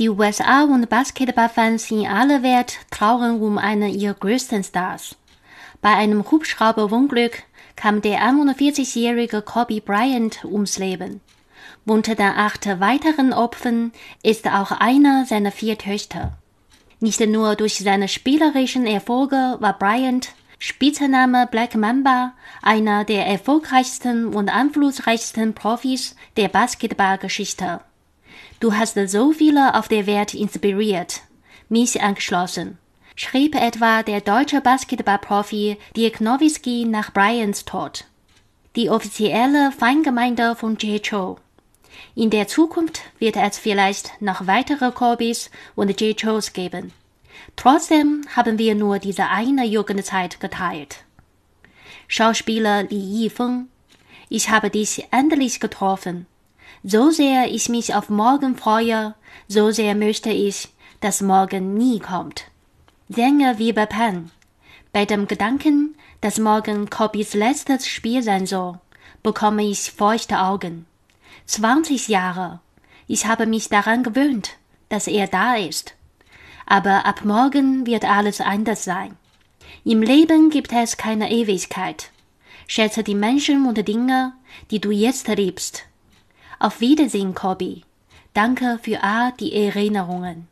Die USA und Basketballfans in aller Welt trauern um einen ihrer größten Stars. Bei einem Hubschrauberunglück kam der 41-jährige Kobe Bryant ums Leben. Unter den acht weiteren Opfern ist auch einer seiner vier Töchter. Nicht nur durch seine spielerischen Erfolge war Bryant, Spitzname Black Mamba, einer der erfolgreichsten und einflussreichsten Profis der Basketballgeschichte. Du hast so viele auf der Welt inspiriert, mich angeschlossen, schrieb etwa der deutsche Basketballprofi Dirk Nowitzki nach Bryants Tod. Die offizielle Feingemeinde von J. Cho. In der Zukunft wird es vielleicht noch weitere Kobis und J. Chos geben. Trotzdem haben wir nur diese eine Jugendzeit geteilt. Schauspieler Li Yifeng, ich habe dich endlich getroffen. So sehr ich mich auf morgen freue, so sehr möchte ich, dass morgen nie kommt. Sänger wie bei Pan. Bei dem Gedanken, dass morgen Kobis letztes Spiel sein soll, bekomme ich feuchte Augen. 20 Jahre. Ich habe mich daran gewöhnt, dass er da ist. Aber ab morgen wird alles anders sein. Im Leben gibt es keine Ewigkeit. Schätze die Menschen und Dinge, die du jetzt liebst. Auf Wiedersehen, Kobi. Danke für all die Erinnerungen.